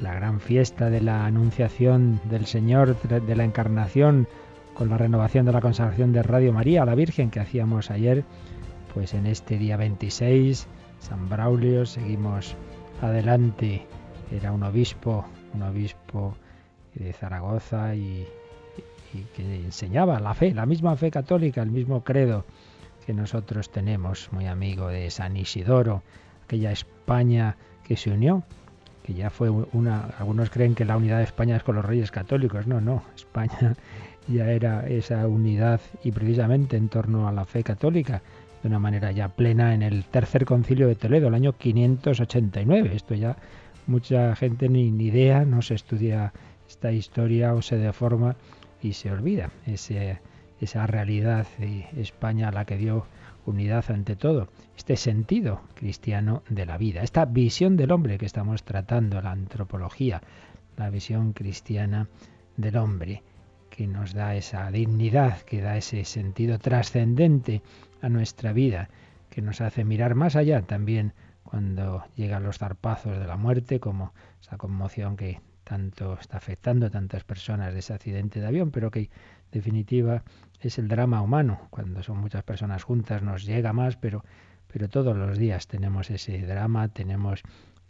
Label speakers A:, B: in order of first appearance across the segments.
A: la gran fiesta de la Anunciación del Señor, de la Encarnación, con la renovación de la consagración de Radio María a la Virgen que hacíamos ayer, pues en este día 26, San Braulio, seguimos adelante. Era un obispo, un obispo de Zaragoza y, que enseñaba la fe, la misma fe católica, el mismo credo que nosotros tenemos, muy amigo de San Isidoro, aquella España que se unió que ya fue una, algunos creen que la unidad de España es con los reyes católicos, no, no, España ya era esa unidad y precisamente en torno a la fe católica, de una manera ya plena en el tercer concilio de Toledo, el año 589. Esto ya mucha gente ni, idea, no se estudia esta historia o se deforma y se olvida ese, esa realidad de España a la que dio unidad ante todo, este sentido cristiano de la vida, esta visión del hombre que estamos tratando, la antropología, la visión cristiana del hombre, que nos da esa dignidad, que da ese sentido trascendente a nuestra vida, que nos hace mirar más allá también cuando llegan los zarpazos de la muerte, como esa conmoción que tanto está afectando a tantas personas de ese accidente de avión, pero que definitiva es el drama humano. Cuando son muchas personas juntas nos llega más, pero, pero todos los días tenemos ese drama, tenemos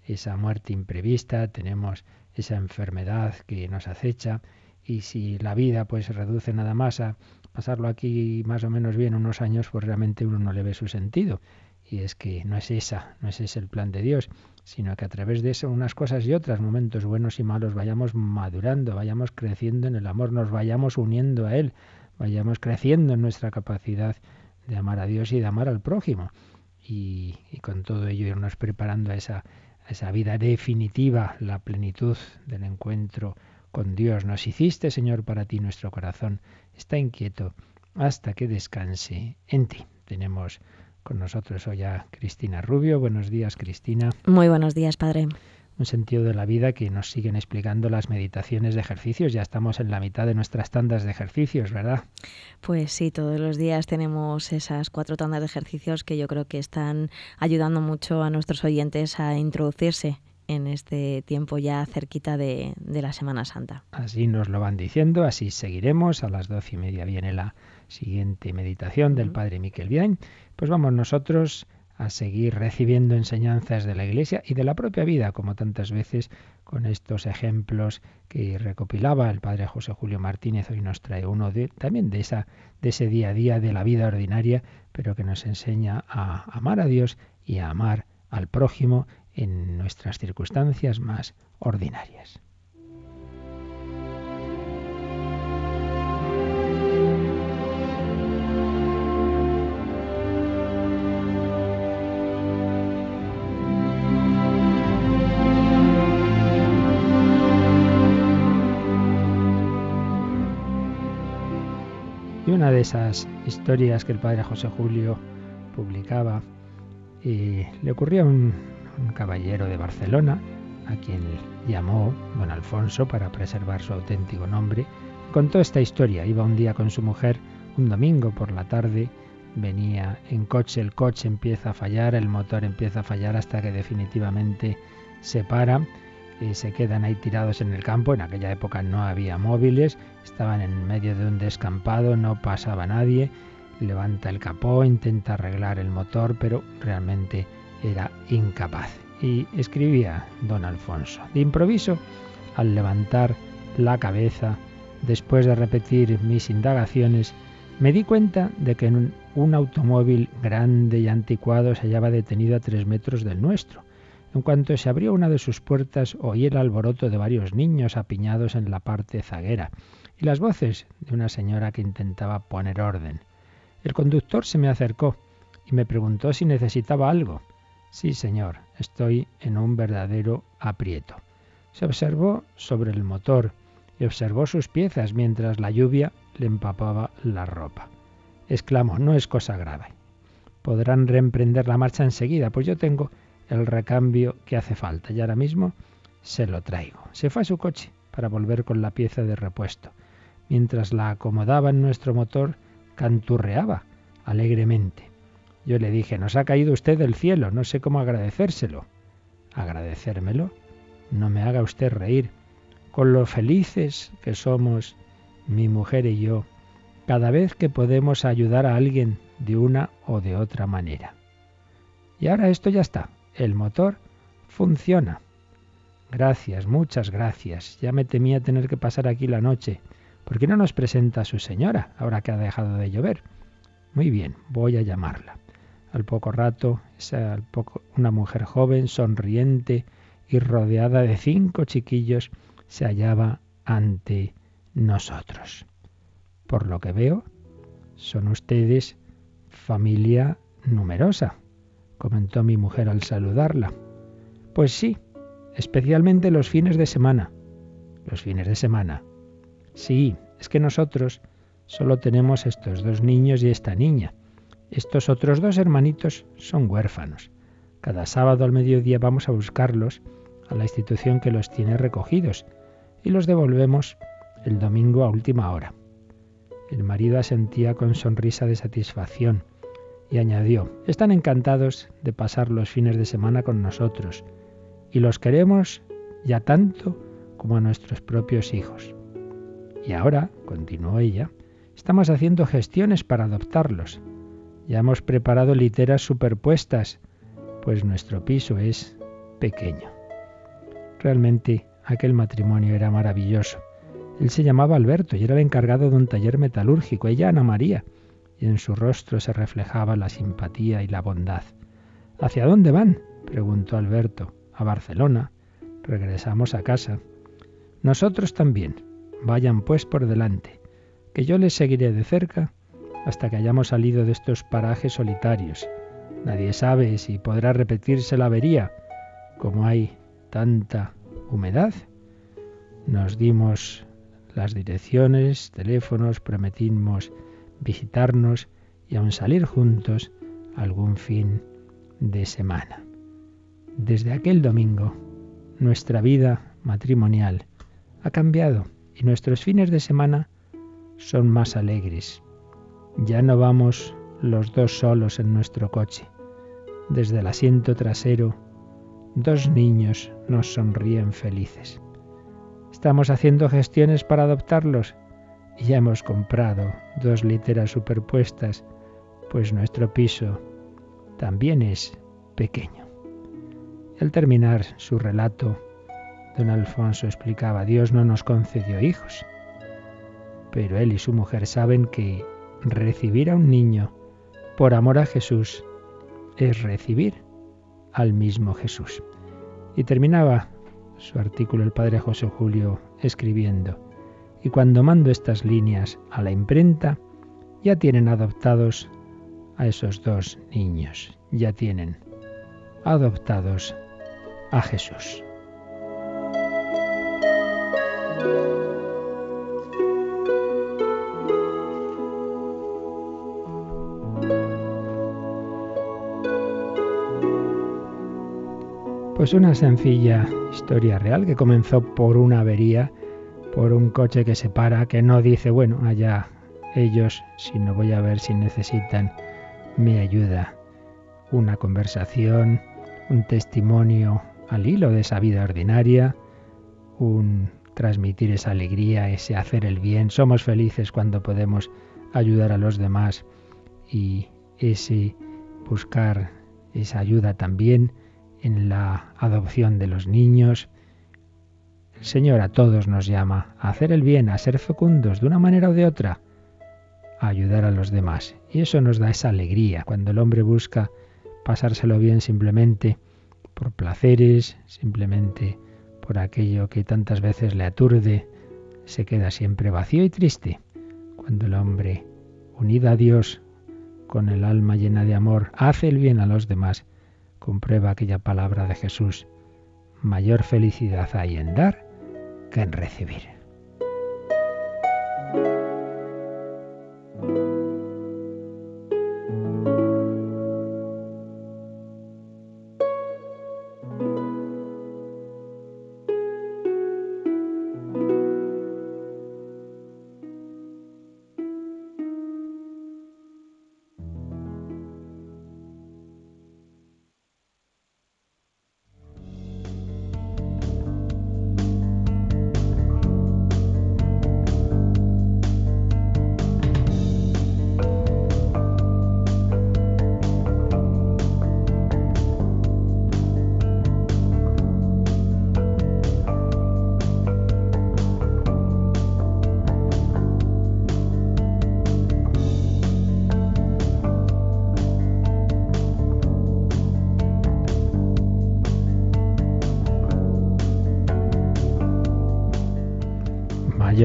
A: esa muerte imprevista, tenemos esa enfermedad que nos acecha y si la vida pues se reduce nada más a pasarlo aquí más o menos bien unos años, pues realmente uno no le ve su sentido. Y es que no es esa, no es ese el plan de Dios, sino que a través de eso, unas cosas y otras, momentos buenos y malos, vayamos madurando, vayamos creciendo en el amor, nos vayamos uniendo a Él, vayamos creciendo en nuestra capacidad de amar a Dios y de amar al prójimo. Y, con todo ello irnos preparando a esa, a esa vida definitiva, la plenitud del encuentro con Dios. Nos hiciste, Señor, para ti nuestro corazón está inquieto hasta que descanse en ti. Tenemos con nosotros hoy a Cristina Rubio. Buenos días, Cristina.
B: Muy buenos días, Padre.
A: Un sentido de la vida que nos siguen explicando las meditaciones de ejercicios. Ya estamos en la mitad de nuestras tandas de ejercicios, ¿verdad?
B: Pues sí, todos los días tenemos esas cuatro tandas de ejercicios que yo creo que están ayudando mucho a nuestros oyentes a introducirse en este tiempo ya cerquita de, de, la Semana Santa.
A: Así nos lo van diciendo, así seguiremos. A las doce y media viene la siguiente meditación del Padre Miquel Bien pues vamos nosotros a seguir recibiendo enseñanzas de la Iglesia y de la propia vida, como tantas veces con estos ejemplos que recopilaba el Padre José Julio Martínez. Hoy nos trae uno de, también de, ese día a día de la vida ordinaria, pero que nos enseña a amar a Dios y a amar al prójimo en nuestras circunstancias más ordinarias. De esas historias que el padre José Julio publicaba, y le ocurrió a un, caballero de Barcelona, a quien llamó don Alfonso para preservar su auténtico nombre. Contó esta historia. Iba un día con su mujer, un domingo por la tarde, venía en coche, el coche empieza a fallar, el motor empieza a fallar hasta que definitivamente se para y se quedan ahí tirados en el campo. En aquella época no había móviles, estaban en medio de un descampado, no pasaba nadie. Levanta el capó, intenta arreglar el motor, pero realmente era incapaz. Y escribía don Alfonso. De improviso, al levantar la cabeza, después de repetir mis indagaciones, me di cuenta de que un, un automóvil grande y anticuado se hallaba detenido a tres metros del nuestro. En cuanto se abrió una de sus puertas, oí el alboroto de varios niños apiñados en la parte zaguera y las voces de una señora que intentaba poner orden. El conductor se me acercó y me preguntó si necesitaba algo. Sí, señor, estoy en un verdadero aprieto. Se observó sobre el motor y observó sus piezas mientras la lluvia le empapaba la ropa. Exclamó, no es cosa grave. Podrán reemprender la marcha enseguida, pues yo tengo el recambio que hace falta y ahora mismo se lo traigo. Se fue a su coche para volver con la pieza de repuesto. Mientras la acomodaba en nuestro motor, canturreaba alegremente. Yo le dije, nos ha caído usted del cielo, no sé cómo agradecérselo. ¿Agradecérmelo? No me haga usted reír. Con lo felices que somos, mi mujer y yo, cada vez que podemos ayudar a alguien de una o de otra manera. Y ahora esto ya está. El motor funciona. Gracias, muchas gracias. Ya me temía tener que pasar aquí la noche. ¿Por qué no nos presenta a su señora, ahora que ha dejado de llover? Muy bien, voy a llamarla. Al poco rato, una mujer joven, sonriente y rodeada de cinco chiquillos, se hallaba ante nosotros. Por lo que veo, son ustedes familia numerosa, comentó mi mujer al saludarla. Pues sí, especialmente los fines de semana. Los fines de semana. Sí, es que nosotros solo tenemos estos dos niños y esta niña. Estos otros dos hermanitos son huérfanos. Cada sábado al mediodía vamos a buscarlos a la institución que los tiene recogidos y los devolvemos el domingo a última hora. El marido asentía con sonrisa de satisfacción y añadió, están encantados de pasar los fines de semana con nosotros y los queremos ya tanto como a nuestros propios hijos. Y ahora, continuó ella, estamos haciendo gestiones para adoptarlos. Ya hemos preparado literas superpuestas, pues nuestro piso es pequeño. Realmente aquel matrimonio era maravilloso. Él se llamaba Alberto y era el encargado de un taller metalúrgico, ella Ana María, y en su rostro se reflejaba la simpatía y la bondad. ¿Hacia dónde van? preguntó Alberto. A Barcelona. Regresamos a casa. Nosotros también. Vayan pues por delante, que yo les seguiré de cerca hasta que hayamos salido de estos parajes solitarios. Nadie sabe si podrá repetirse la avería, como hay tanta humedad. Nos dimos las direcciones, teléfonos, prometimos visitarnos y aun salir juntos algún fin de semana. Desde aquel domingo, nuestra vida matrimonial ha cambiado y nuestros fines de semana son más alegres. Ya no vamos los dos solos en nuestro coche. Desde el asiento trasero, dos niños nos sonríen felices. Estamos haciendo gestiones para adoptarlos y ya hemos comprado dos literas superpuestas, pues nuestro piso también es pequeño. Al terminar su relato, don Alfonso explicaba, Dios no nos concedió hijos, pero él y su mujer saben que recibir a un niño por amor a Jesús es recibir al mismo Jesús. Y terminaba su artículo el padre José Julio escribiendo, y cuando mando estas líneas a la imprenta, ya tienen adoptados a esos dos niños, ya tienen adoptados a Jesús. Pues una sencilla historia real que comenzó por una avería por un coche que se para, que no dice, bueno, allá ellos, si no voy a ver si necesitan mi ayuda. Una conversación, un testimonio al hilo de esa vida ordinaria, un transmitir esa alegría, ese hacer el bien. Somos felices cuando podemos ayudar a los demás y ese buscar esa ayuda también en la adopción de los niños, Señor a todos nos llama a hacer el bien, a ser fecundos de una manera o de otra, a ayudar a los demás. Y eso nos da esa alegría cuando el hombre busca pasárselo bien simplemente por placeres, simplemente por aquello que tantas veces le aturde, se queda siempre vacío y triste. Cuando el hombre, unido a Dios, con el alma llena de amor, hace el bien a los demás, comprueba aquella palabra de Jesús mayor felicidad hay en dar que en recibir.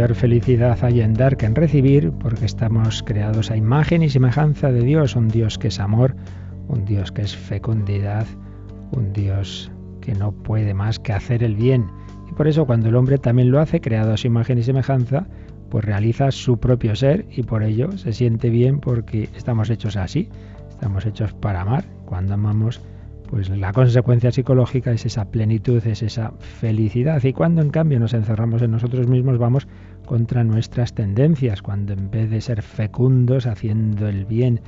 A: Mayor felicidad hay en dar que en recibir, porque estamos creados a imagen y semejanza de Dios, un Dios que es amor, un Dios que es fecundidad, un Dios que no puede más que hacer el bien. Y por eso cuando el hombre también lo hace, creado a su imagen y semejanza, pues realiza su propio ser y por ello se siente bien porque estamos hechos así, estamos hechos para amar. Cuando amamos, pues la consecuencia psicológica es esa plenitud, es esa felicidad. Y cuando en cambio nos encerramos en nosotros mismos, vamos contra nuestras tendencias. Cuando en vez de ser fecundos, haciendo el bien,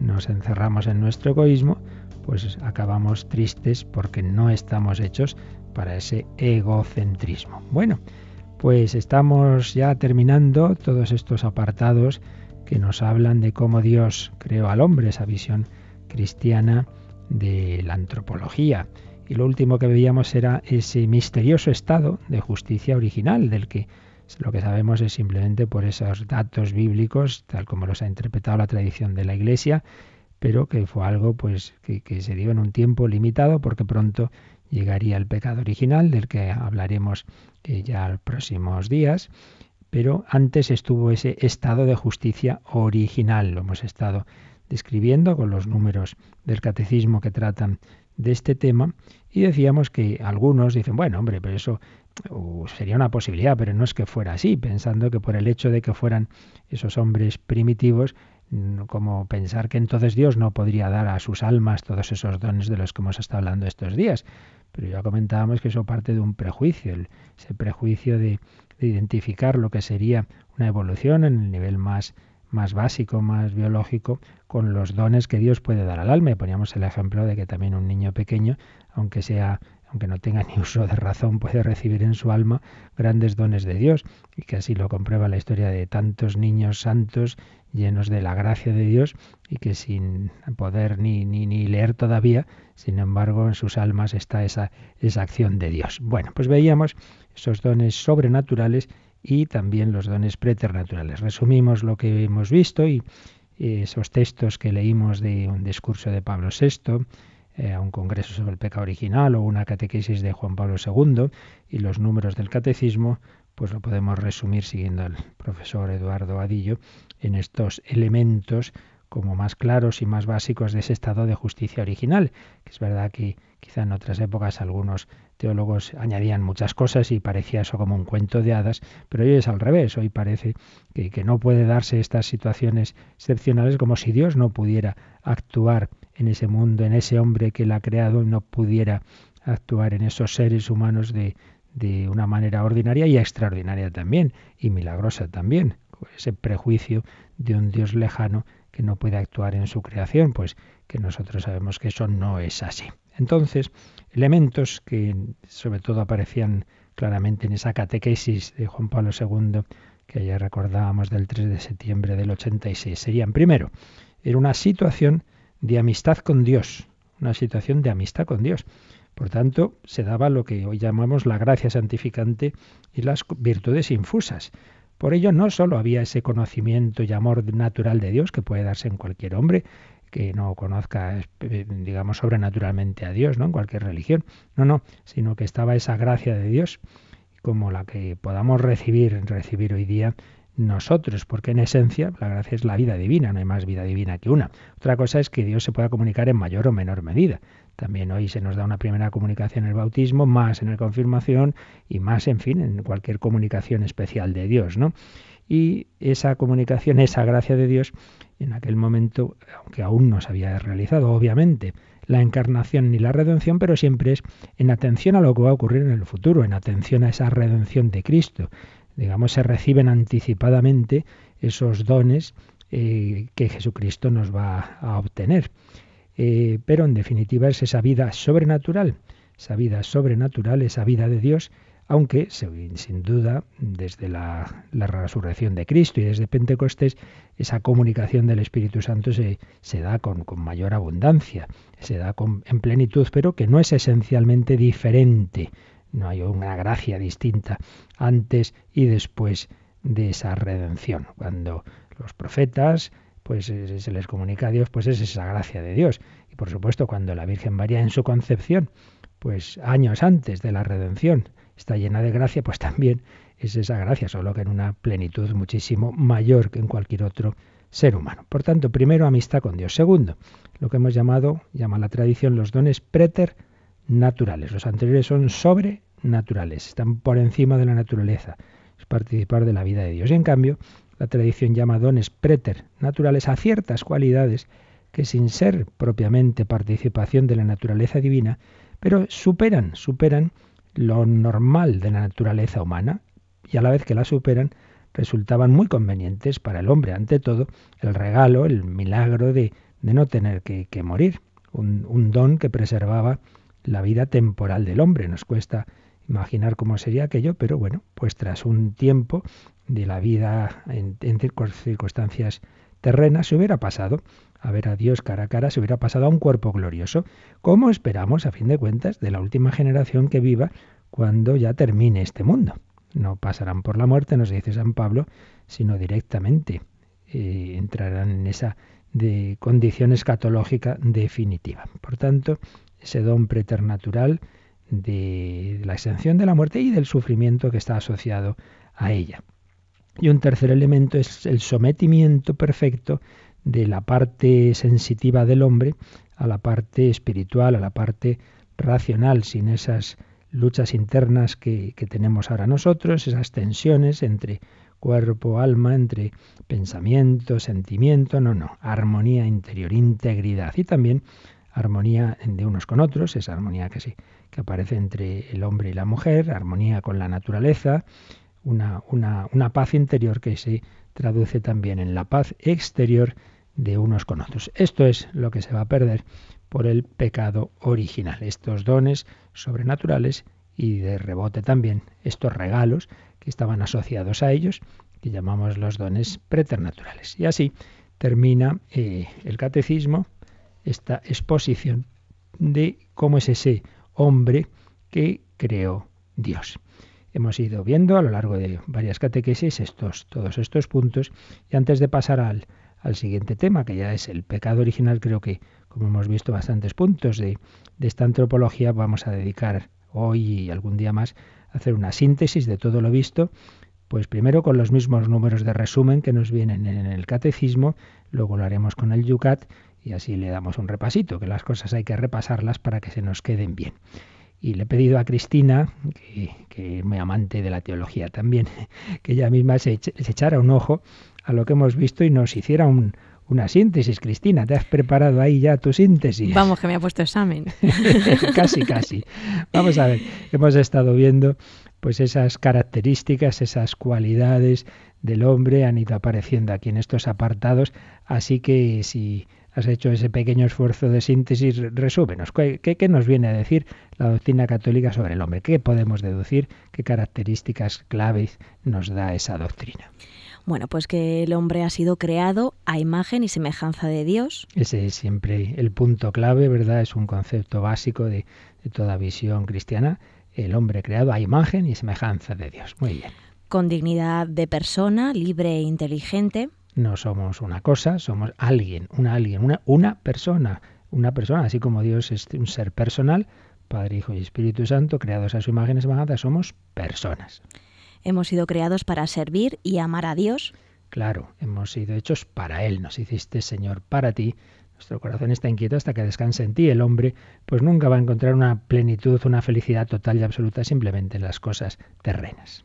A: nos encerramos en nuestro egoísmo, pues acabamos tristes porque no estamos hechos para ese egocentrismo. Bueno, pues estamos ya terminando todos estos apartados que nos hablan de cómo Dios creó al hombre, esa visión cristiana de la antropología. Y lo último que veíamos era ese misterioso estado de justicia original, del que lo que sabemos es simplemente por esos datos bíblicos, tal como los ha interpretado la tradición de la Iglesia, pero que fue algo pues que, se dio en un tiempo limitado, porque pronto llegaría el pecado original, del que hablaremos eh, ya los próximos días. Pero antes estuvo ese estado de justicia original, lo hemos estado describiendo con los números del catecismo que tratan de este tema y decíamos que algunos dicen, bueno, hombre, pero eso uh, sería una posibilidad, pero no es que fuera así, pensando que por el hecho de que fueran esos hombres primitivos, mm, como pensar que entonces Dios no podría dar a sus almas todos esos dones de los que hemos estado hablando estos días. Pero ya comentábamos que eso parte de un prejuicio, ese prejuicio de, de identificar lo que sería una evolución en el nivel más más básico, más biológico, con los dones que Dios puede dar al alma. Y poníamos el ejemplo de que también un niño pequeño, aunque sea aunque no tenga ni uso de razón, puede recibir en su alma grandes dones de Dios, y que así lo comprueba la historia de tantos niños santos llenos de la gracia de Dios y que sin poder ni, ni, ni leer todavía, sin embargo, en sus almas está esa, esa acción de Dios. Bueno, pues veíamos esos dones sobrenaturales y también los dones preternaturales. Resumimos lo que hemos visto y esos textos que leímos de un discurso de Pablo VI, eh, a un congreso sobre el pecado original o una catequesis de Juan Pablo II y los números del catecismo, pues lo podemos resumir siguiendo al profesor Eduardo Adillo en estos elementos como más claros y más básicos de ese estado de justicia original, que es verdad que quizá en otras épocas algunos teólogos añadían muchas cosas y parecía eso como un cuento de hadas, pero hoy es al revés, hoy parece que, que no puede darse estas situaciones excepcionales como si Dios no pudiera actuar en ese mundo, en ese hombre que él ha creado, no pudiera actuar en esos seres humanos de, de una manera ordinaria y extraordinaria también, y milagrosa también. Ese prejuicio de un Dios lejano que no puede actuar en su creación, pues que nosotros sabemos que eso no es así. Entonces, elementos que sobre todo aparecían claramente en esa catequesis de Juan Pablo II, que ya recordábamos del 3 de septiembre del 86, serían, primero, era una situación de amistad con Dios, una situación de amistad con Dios. Por tanto, se daba lo que hoy llamamos la gracia santificante y las virtudes infusas. Por ello, no sólo había ese conocimiento y amor natural de Dios que puede darse en cualquier hombre que no conozca, eh, digamos, sobrenaturalmente a Dios, ¿no? En cualquier religión. No, no, sino que estaba esa gracia de Dios como la que podamos recibir, recibir hoy día nosotros, porque en esencia la gracia es la vida divina, no hay más vida divina que una. Otra cosa es que Dios se pueda comunicar en mayor o menor medida. También hoy se nos da una primera comunicación en el bautismo, más en la confirmación y más, en fin, en cualquier comunicación especial de Dios, ¿no? Y esa comunicación, esa gracia de Dios, en aquel momento, aunque aún no se había realizado, obviamente, la encarnación ni la redención, pero siempre es en atención a lo que va a ocurrir en el futuro, en atención a esa redención de Cristo. Digamos, se reciben anticipadamente esos dones eh, que Jesucristo nos va a obtener. Eh, pero en definitiva es esa vida sobrenatural, esa vida sobrenatural, esa vida de Dios, aunque sin duda desde la, resurrección de Cristo y desde Pentecostés esa comunicación del Espíritu Santo se, se da con, mayor abundancia, se da en plenitud, pero que no es esencialmente diferente, no hay una gracia distinta antes y después de esa redención. Cuando los profetas pues eh, se les comunica a Dios, pues es esa gracia de Dios. Y por supuesto, cuando la Virgen María en su concepción, pues años antes de la redención, está llena de gracia, pues también es esa gracia, solo que en una plenitud muchísimo mayor que en cualquier otro ser humano. Por tanto, primero, amistad con Dios. Segundo, lo que hemos llamado, llama la tradición, los dones preternaturales. Los anteriores son sobrenaturales, están por encima de la naturaleza, es participar de la vida de Dios. Y en cambio, la tradición llama dones preternaturales a ciertas cualidades que sin ser propiamente participación de la naturaleza divina, pero superan, superan lo normal de la naturaleza humana y a la vez que la superan resultaban muy convenientes para el hombre. Ante todo, el regalo, el milagro de, no tener que, morir, un, don que preservaba la vida temporal del hombre. Nos cuesta imaginar cómo sería aquello, pero bueno, pues tras un tiempo de la vida en, circunstancias terrenas se hubiera pasado a ver a Dios cara a cara, se hubiera pasado a un cuerpo glorioso, como esperamos, a fin de cuentas, de la última generación que viva cuando ya termine este mundo. No pasarán por la muerte, nos dice San Pablo, sino directamente eh, entrarán en esa de condición escatológica definitiva. Por tanto, ese don preternatural de la exención de la muerte y del sufrimiento que está asociado a ella. Y un tercer elemento es el sometimiento perfecto de la parte sensitiva del hombre a la parte espiritual, a la parte racional, sin esas luchas internas que, que, tenemos ahora nosotros, esas tensiones entre cuerpo, alma, entre pensamiento, sentimiento, no, no, armonía interior, integridad. Y también armonía de unos con otros, esa armonía que sí, que aparece entre el hombre y la mujer, armonía con la naturaleza, una, una, paz interior que se traduce también en la paz exterior de unos con otros. Esto es lo que se va a perder por el pecado original, estos dones sobrenaturales y de rebote también estos regalos que estaban asociados a ellos, que llamamos los dones preternaturales. Y así termina eh, el catecismo, esta exposición de cómo es ese hombre que creó Dios. Hemos ido viendo a lo largo de varias catequesis estos, todos estos puntos y antes de pasar al, al siguiente tema, que ya es el pecado original, creo que como hemos visto bastantes puntos de, de esta antropología, vamos a dedicar hoy y algún día más a hacer una síntesis de todo lo visto, pues primero con los mismos números de resumen que nos vienen en el catecismo, luego lo haremos con el Yucat y así le damos un repasito, que las cosas hay que repasarlas para que se nos queden bien. Y le he pedido a Cristina, que, es muy amante de la teología también, que ella misma se, echara un ojo a lo que hemos visto y nos hiciera una síntesis. Cristina, ¿te has preparado ahí ya tu síntesis?
B: Vamos, que me ha puesto examen.
A: casi, casi. Vamos a ver, hemos estado viendo pues esas características, esas cualidades del hombre han ido apareciendo aquí en estos apartados, así que si has hecho ese pequeño esfuerzo de síntesis, resúmenos. ¿Qué, nos viene a decir la doctrina católica sobre el hombre? ¿Qué podemos deducir? ¿Qué características claves nos da esa doctrina?
B: Bueno, pues que el hombre ha sido creado a imagen y semejanza de Dios.
A: Ese es siempre el punto clave, ¿verdad? Es un concepto básico de, de toda visión cristiana. El hombre creado a imagen y semejanza de Dios. Muy bien.
B: Con dignidad de persona, libre e inteligente
A: no somos una cosa, somos alguien, una alguien, una, una persona, una persona, así como Dios es un ser personal, Padre, Hijo y Espíritu Santo, creados a su imagen y semejanza, somos personas.
B: Hemos sido creados para servir y amar a Dios.
A: Claro, hemos sido hechos para Él, nos hiciste Señor para ti. Nuestro corazón está inquieto hasta que descanse en ti. El hombre pues nunca va a encontrar una plenitud, una felicidad total y absoluta simplemente en las cosas terrenas.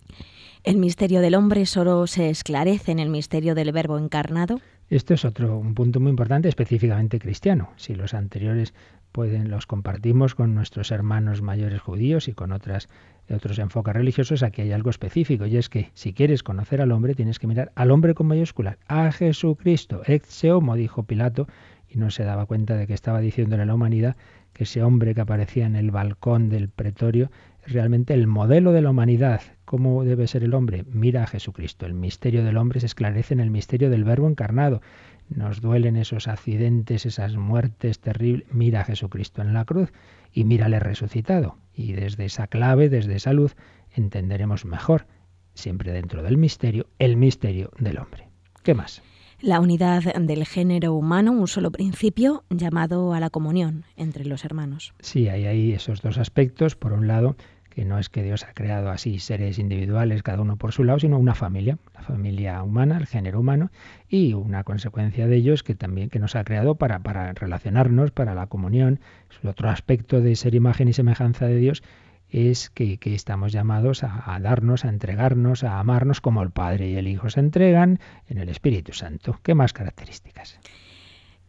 B: El misterio del hombre solo se esclarece en el misterio del Verbo encarnado.
A: Esto es otro un punto muy importante, específicamente cristiano. Si los anteriores pueden los compartimos con nuestros hermanos mayores judíos y con otras otros enfoques religiosos, aquí hay algo específico y es que si quieres conocer al hombre tienes que mirar al hombre con mayúsculas, a Jesucristo, ex homo, dijo Pilato, y no se daba cuenta de que estaba diciéndole a la humanidad que ese hombre que aparecía en el balcón del pretorio es realmente el modelo de la humanidad. ¿Cómo debe ser el hombre? Mira a Jesucristo. El misterio del hombre se esclarece en el misterio del Verbo encarnado. Nos duelen esos accidentes, esas muertes terribles. Mira a Jesucristo en la cruz y mírale resucitado. Y desde esa clave, desde esa luz, entenderemos mejor, siempre dentro del misterio, el misterio del hombre. ¿Qué más?
B: La unidad del género humano, un solo principio llamado a la comunión entre los hermanos.
A: Sí, hay ahí esos dos aspectos. Por un lado, que no es que Dios ha creado así seres individuales, cada uno por su lado, sino una familia, la familia humana, el género humano, y una consecuencia de ello es que también que nos ha creado para, para relacionarnos, para la comunión. Otro aspecto de ser imagen y semejanza de Dios es que, estamos llamados a, darnos, a entregarnos, a amarnos como el Padre y el Hijo se entregan en el Espíritu Santo. ¿Qué más características?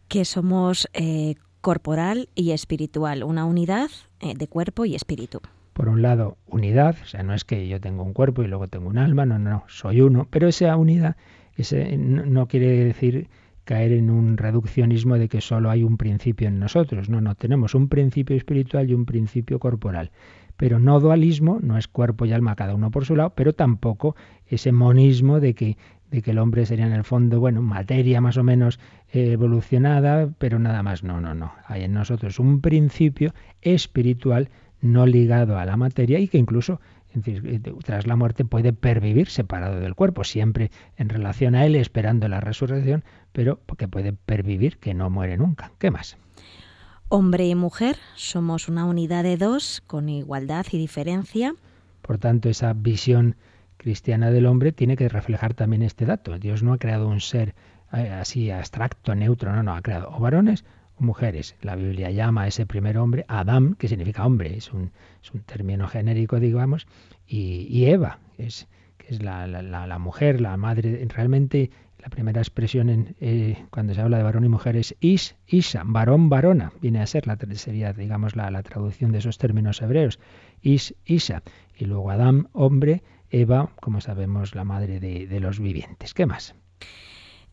B: Que somos eh, corporal y espiritual, una unidad eh, de cuerpo y espíritu
A: por un lado, unidad, o sea, no es que yo tengo un cuerpo y luego tengo un alma, no, no, soy uno, pero esa unidad ese, no, quiere decir caer en un reduccionismo de que solo hay un principio en nosotros, no, no, tenemos un principio espiritual y un principio corporal, pero no dualismo, no es cuerpo y alma cada uno por su lado, pero tampoco ese monismo de que de que el hombre sería en el fondo, bueno, materia más o menos eh, evolucionada, pero nada más. No, no, no. Hay en nosotros un principio espiritual no ligado a la materia y que incluso eh, tras la muerte puede pervivir separado del cuerpo, siempre en relación a él, esperando la resurrección, pero que puede pervivir, que no muere nunca. ¿Qué más?
B: Hombre y mujer somos una unidad de dos con igualdad y diferencia.
A: Por tanto, esa visión cristiana del hombre tiene que reflejar también este dato. Dios no ha creado un ser eh, así abstracto, neutro, no, no, ha creado o varones mujeres. La Biblia llama a ese primer hombre Adam, que significa hombre, es un, es un término genérico, digamos, y, Eva, es, que es la, la, mujer, la madre. Realmente la primera expresión en, eh, cuando se habla de varón y mujer es is, isa, varón, varona, viene a ser, la, sería, digamos, la, la traducción de esos términos hebreos, is, isa, y luego Adam, hombre, Eva, como sabemos, la madre de, de los vivientes. ¿Qué más?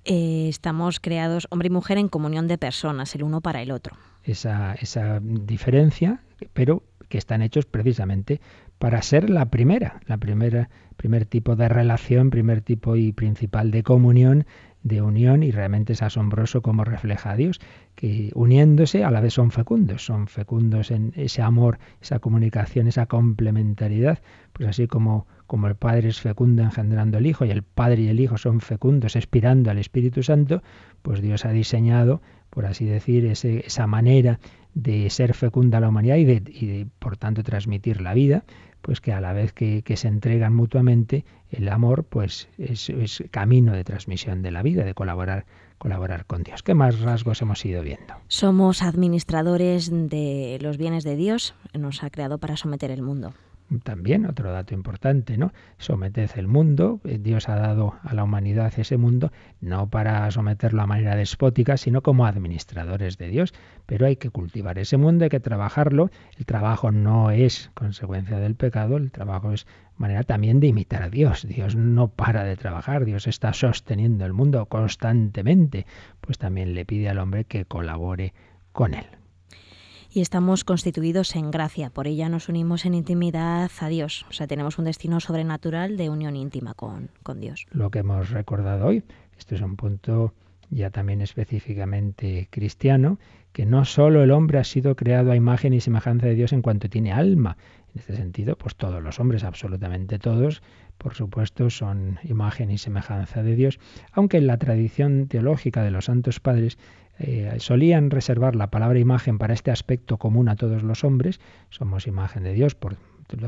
B: Eh, estamos creados hombre y mujer en comunión de personas, el uno para el otro.
A: Esa, esa diferencia, pero que están hechos precisamente para ser la primera, la primera, primer tipo de relación, primer tipo y principal de comunión, de unión, y realmente es asombroso cómo refleja a Dios, que uniéndose a la vez son fecundos, son fecundos en ese amor, esa comunicación, esa complementariedad, pues así como como el Padre es fecundo engendrando al Hijo y el Padre y el Hijo son fecundos expirando al Espíritu Santo, pues Dios ha diseñado, por así decir, esa manera de ser fecunda a la humanidad y de, por tanto transmitir la vida, pues que a la vez que, se entregan mutuamente, el amor pues es, es, camino de transmisión de la vida, de colaborar, colaborar con Dios. ¿Qué más rasgos hemos ido viendo?
B: Somos administradores de los bienes de Dios, nos ha creado para someter el mundo
A: también otro dato importante, ¿no? Someted el mundo, eh, Dios ha dado a la humanidad ese mundo no para someterlo a manera despótica, sino como administradores de Dios, pero hay que cultivar ese mundo, hay que trabajarlo. El trabajo no es consecuencia del pecado, el trabajo es manera también de imitar a Dios. Dios no para de trabajar, Dios está sosteniendo el mundo constantemente, pues también le pide al hombre que colabore con él
B: y estamos constituidos en gracia. Por ella nos unimos en intimidad a Dios. O sea, tenemos un destino sobrenatural de unión íntima con, con Dios.
A: Lo que hemos recordado hoy, esto es un punto ya también específicamente cristiano, que no solo el hombre ha sido creado a imagen y semejanza de Dios en cuanto tiene alma. En este sentido, pues todos los hombres, absolutamente todos, por supuesto, son imagen y semejanza de Dios, aunque en la tradición teológica de los santos padres eh, solían reservar la palabra imagen para este aspecto común a todos los hombres, somos imagen de Dios por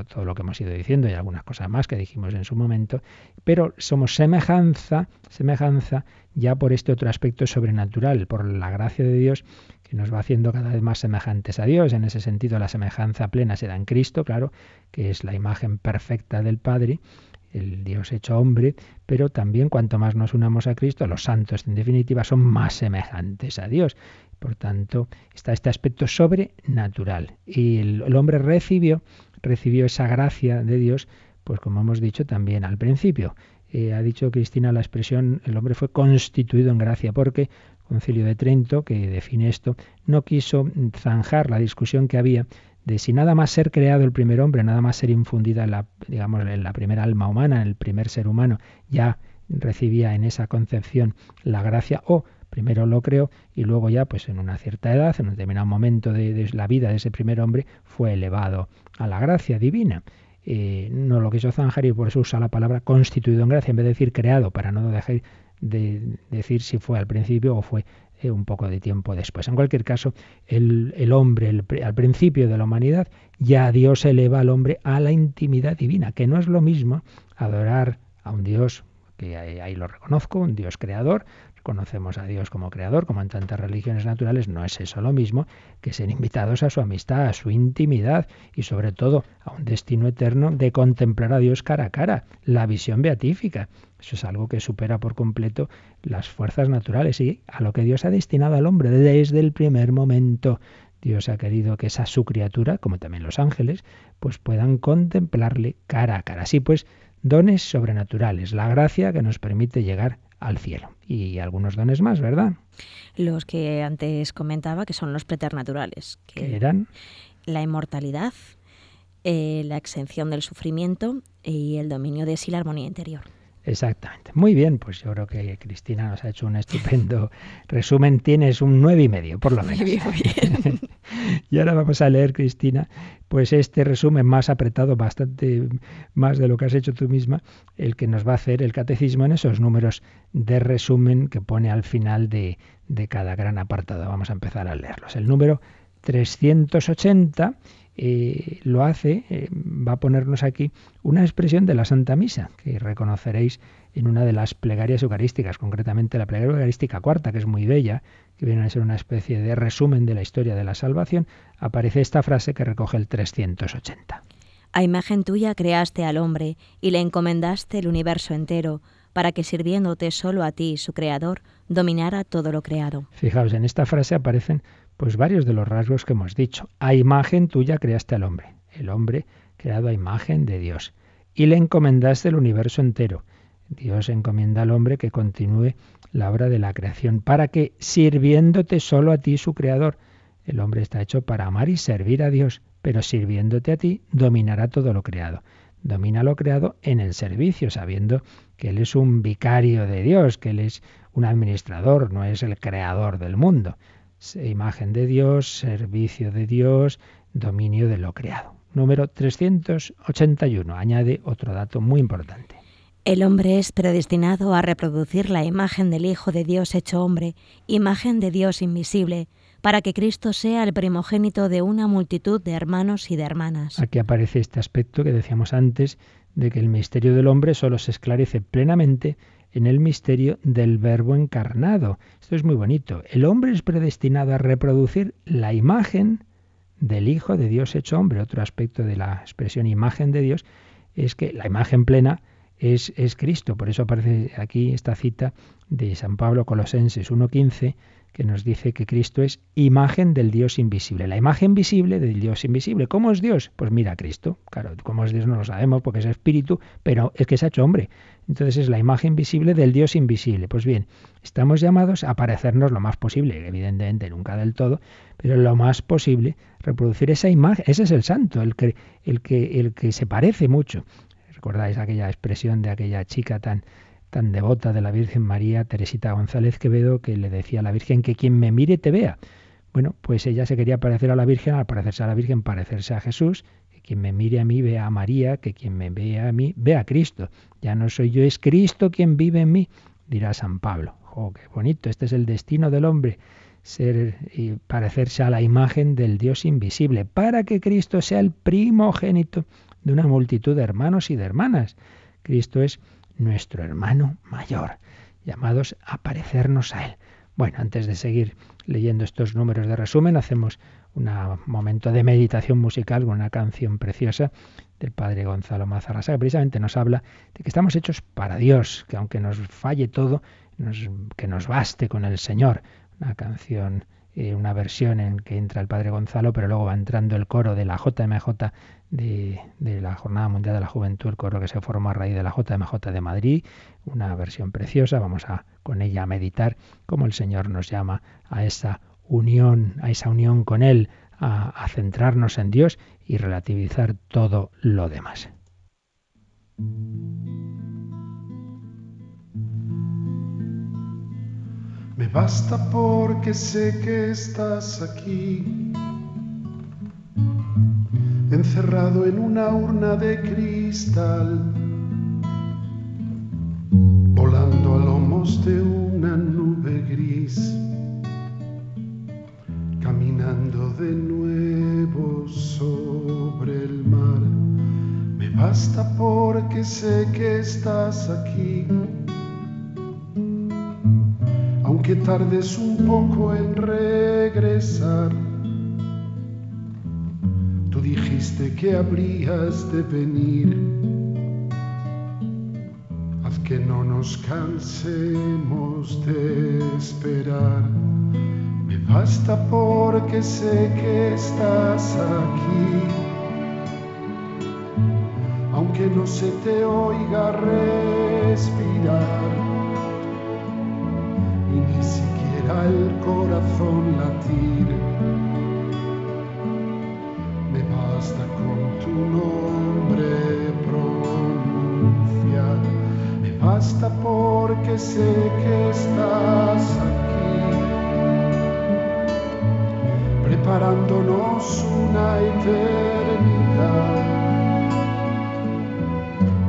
A: todo lo que hemos ido diciendo y algunas cosas más que dijimos en su momento, pero somos semejanza, semejanza ya por este otro aspecto sobrenatural, por la gracia de Dios que nos va haciendo cada vez más semejantes a Dios. En ese sentido, la semejanza plena se da en Cristo, claro, que es la imagen perfecta del Padre, el Dios hecho hombre, pero también cuanto más nos unamos a Cristo, los santos en definitiva son más semejantes a Dios. Por tanto, está este aspecto sobrenatural. Y el, hombre recibió, recibió esa gracia de Dios, pues como hemos dicho también al principio. Eh, ha dicho Cristina la expresión, el hombre fue constituido en gracia, porque Concilio de Trento, que define esto, no quiso zanjar la discusión que había de si nada más ser creado el primer hombre, nada más ser infundida en la, digamos, la primera alma humana, en el primer ser humano, ya recibía en esa concepción la gracia, o primero lo creó y luego ya, pues en una cierta edad, en un determinado momento de, la vida de ese primer hombre, fue elevado a la gracia divina. Eh, no lo quiso zanjar y por eso usa la palabra constituido en gracia en vez de decir creado, para no dejar de decir si fue al principio o fue eh, un poco de tiempo después. En cualquier caso, el, hombre al principio de la humanidad, ya Dios eleva al hombre a la intimidad divina, que no es lo mismo adorar a un Dios que ahí lo reconozco, un Dios creador, conocemos a Dios como creador, como en tantas religiones naturales, no es eso lo mismo que ser invitados a su amistad, a su intimidad y sobre todo a un destino eterno de contemplar a Dios cara a cara, la visión beatífica. Eso es algo que supera por completo las fuerzas naturales y a lo que Dios ha destinado al hombre desde el primer momento. Dios ha querido que esa su criatura, como también los ángeles, pues puedan contemplarle cara a cara. Así pues, dones sobrenaturales, la gracia que nos permite llegar al cielo. Y algunos dones más, ¿verdad?
B: Los que antes comentaba, que son los preternaturales.
A: Que eran?
B: La inmortalidad, eh, la exención del sufrimiento y el dominio de sí la armonía interior.
A: Exactamente. Muy bien, pues yo creo que Cristina nos ha hecho un estupendo resumen. Tienes un nueve y medio, por lo menos. Muy bien, muy bien. y ahora vamos a leer, Cristina, pues este resumen más apretado, bastante más de lo que has hecho tú misma, el que nos va a hacer el catecismo en esos números de resumen que pone al final de, de cada gran apartado. Vamos a empezar a leerlos. El número 380 eh, lo hace, eh, va a ponernos aquí una expresión de la Santa Misa, que reconoceréis en una de las plegarias eucarísticas, concretamente la plegaria eucarística cuarta, que es muy bella, que viene a ser una especie de resumen de la historia de la salvación, aparece esta frase que recoge el 380.
B: A imagen tuya creaste al hombre y le encomendaste el universo entero, para que sirviéndote solo a ti, su creador, dominara todo lo creado.
A: Fijaos, en esta frase aparecen pues varios de los rasgos que hemos dicho. A imagen tuya creaste al hombre, el hombre creado a imagen de Dios. Y le encomendaste el universo entero. Dios encomienda al hombre que continúe la obra de la creación, para que, sirviéndote solo a ti, su creador, el hombre está hecho para amar y servir a Dios, pero sirviéndote a ti, dominará todo lo creado. Domina lo creado en el servicio, sabiendo que Él es un vicario de Dios, que Él es un administrador, no es el creador del mundo imagen de Dios, servicio de Dios, dominio de lo creado. Número 381 añade otro dato muy importante.
B: El hombre es predestinado a reproducir la imagen del Hijo de Dios hecho hombre, imagen de Dios invisible, para que Cristo sea el primogénito de una multitud de hermanos y de hermanas.
A: Aquí aparece este aspecto que decíamos antes, de que el misterio del hombre solo se esclarece plenamente en el misterio del Verbo encarnado. Esto es muy bonito. El hombre es predestinado a reproducir la imagen del Hijo de Dios hecho hombre. Otro aspecto de la expresión imagen de Dios es que la imagen plena es, es Cristo. Por eso aparece aquí esta cita de San Pablo Colosenses 1.15 que nos dice que Cristo es imagen del Dios invisible. La imagen visible del Dios invisible. ¿Cómo es Dios? Pues mira Cristo. Claro, cómo es Dios no lo sabemos porque es espíritu, pero es que se ha hecho hombre. Entonces es la imagen visible del Dios invisible. Pues bien, estamos llamados a parecernos lo más posible, evidentemente nunca del todo, pero lo más posible reproducir esa imagen. Ese es el santo, el que, el que, el que se parece mucho. ¿Recordáis aquella expresión de aquella chica tan tan devota de la Virgen María, Teresita González Quevedo, que le decía a la Virgen que quien me mire te vea. Bueno, pues ella se quería parecer a la Virgen, al parecerse a la Virgen, parecerse a Jesús, que quien me mire a mí vea a María, que quien me vea a mí vea a Cristo. Ya no soy yo, es Cristo quien vive en mí, dirá San Pablo. ¡Oh, qué bonito! Este es el destino del hombre, ser y parecerse a la imagen del Dios invisible, para que Cristo sea el primogénito de una multitud de hermanos y de hermanas. Cristo es nuestro hermano mayor, llamados a parecernos a Él. Bueno, antes de seguir leyendo estos números de resumen, hacemos un momento de meditación musical con una canción preciosa del padre Gonzalo Mazarrasa, que precisamente nos habla de que estamos hechos para Dios, que aunque nos falle todo, que nos baste con el Señor. Una canción, eh, una versión en que entra el padre Gonzalo, pero luego va entrando el coro de la JMJ de, de, la Jornada Mundial de la Juventud, el coro que se formó a raíz de la JMJ de Madrid, una versión preciosa, vamos a con ella a meditar cómo el Señor nos llama a esa unión, a esa unión con Él, a, centrarnos en Dios y relativizar todo lo demás.
C: Me basta porque sé que estás aquí, encerrado en una urna de cristal, volando a lomos de una nube gris caminando de nuevo sobre el mar. Me basta porque sé que estás aquí. Aunque tardes un poco en regresar, tú dijiste que habrías de venir. Haz que no nos cansemos de esperar basta porque sé que estás aquí. Aunque no se te oiga respirar el corazón latir, me basta con tu nombre pronunciar, me basta porque sé que estás aquí. preparándonos una eternidad.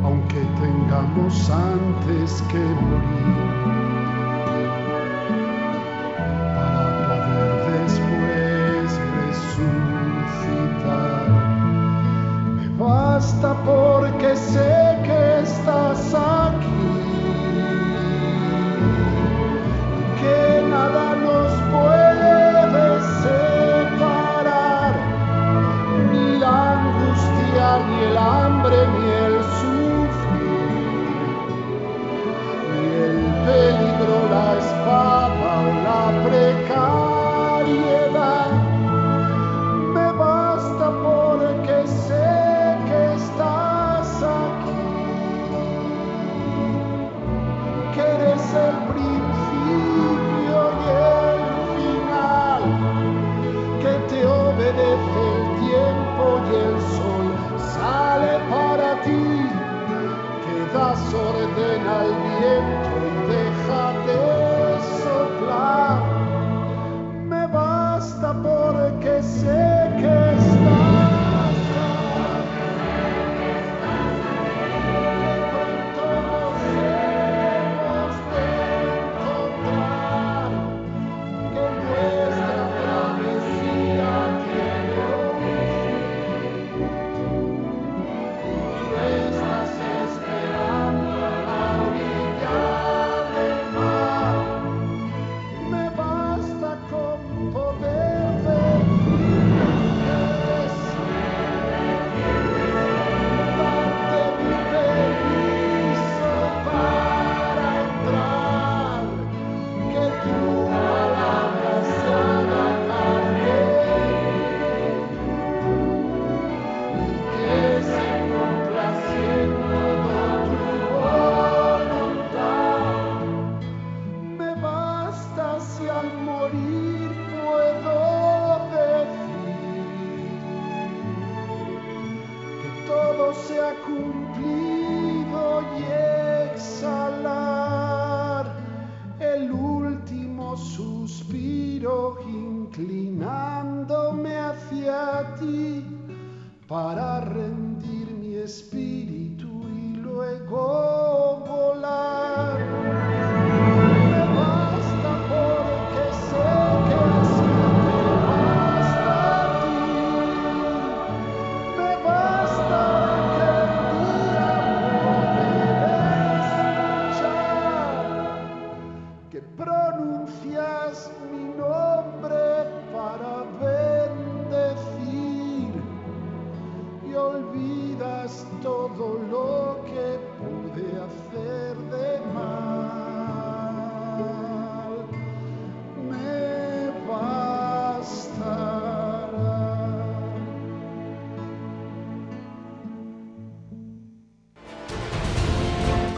C: Aunque tengamos antes que morir,